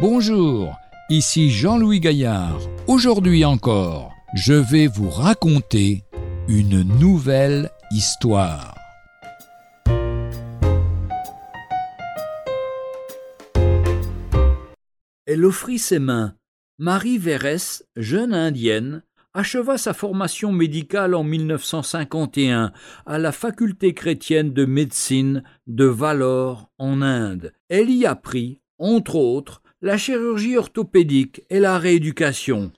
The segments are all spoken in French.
Bonjour, ici Jean-Louis Gaillard. Aujourd'hui encore, je vais vous raconter une nouvelle histoire. Elle offrit ses mains. Marie Vérès, jeune indienne, acheva sa formation médicale en 1951 à la faculté chrétienne de médecine de Vallor en Inde. Elle y apprit, entre autres, la chirurgie orthopédique et la rééducation.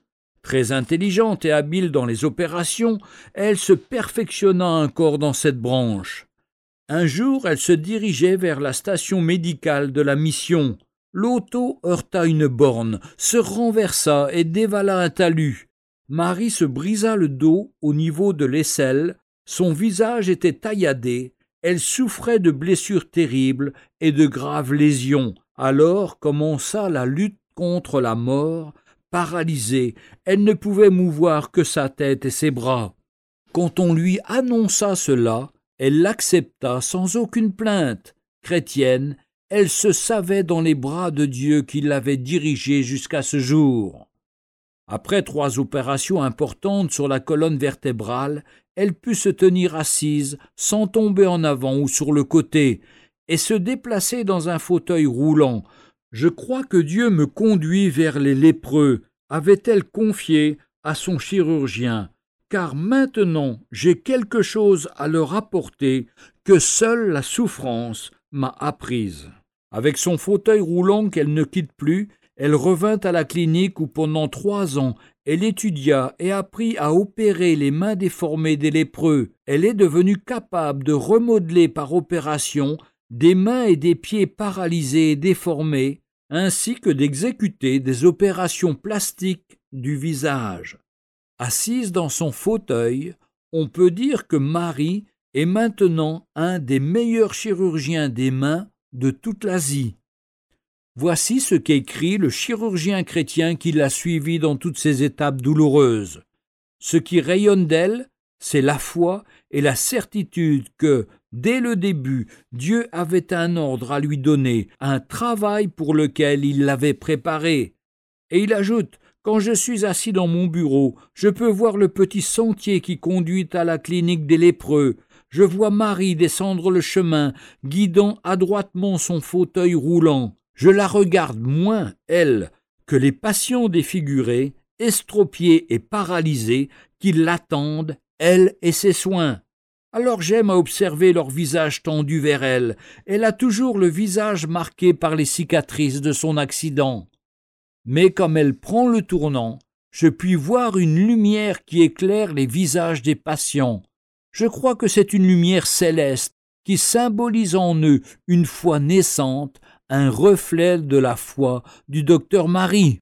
Très intelligente et habile dans les opérations, elle se perfectionna encore dans cette branche. Un jour, elle se dirigeait vers la station médicale de la mission. L'auto heurta une borne, se renversa et dévala un talus. Marie se brisa le dos au niveau de l'aisselle, son visage était tailladé, elle souffrait de blessures terribles et de graves lésions. Alors commença la lutte contre la mort, paralysée, elle ne pouvait mouvoir que sa tête et ses bras. Quand on lui annonça cela, elle l'accepta sans aucune plainte. Chrétienne, elle se savait dans les bras de Dieu qui l'avait dirigée jusqu'à ce jour. Après trois opérations importantes sur la colonne vertébrale, elle put se tenir assise sans tomber en avant ou sur le côté, et se déplacer dans un fauteuil roulant. Je crois que Dieu me conduit vers les lépreux, avait-elle confié à son chirurgien, car maintenant j'ai quelque chose à leur apporter que seule la souffrance m'a apprise. Avec son fauteuil roulant qu'elle ne quitte plus, elle revint à la clinique où pendant trois ans elle étudia et apprit à opérer les mains déformées des lépreux. Elle est devenue capable de remodeler par opération des mains et des pieds paralysés et déformés, ainsi que d'exécuter des opérations plastiques du visage. Assise dans son fauteuil, on peut dire que Marie est maintenant un des meilleurs chirurgiens des mains de toute l'Asie. Voici ce qu'écrit le chirurgien chrétien qui l'a suivi dans toutes ces étapes douloureuses. Ce qui rayonne d'elle, c'est la foi et la certitude que, dès le début, Dieu avait un ordre à lui donner, un travail pour lequel il l'avait préparé. Et il ajoute Quand je suis assis dans mon bureau, je peux voir le petit sentier qui conduit à la clinique des lépreux, je vois Marie descendre le chemin, guidant adroitement son fauteuil roulant. Je la regarde moins, elle, que les patients défigurés, estropiés et paralysés qui l'attendent, elle et ses soins. Alors j'aime à observer leur visage tendu vers elle. Elle a toujours le visage marqué par les cicatrices de son accident. Mais comme elle prend le tournant, je puis voir une lumière qui éclaire les visages des patients. Je crois que c'est une lumière céleste qui symbolise en eux une foi naissante, un reflet de la foi du docteur Marie.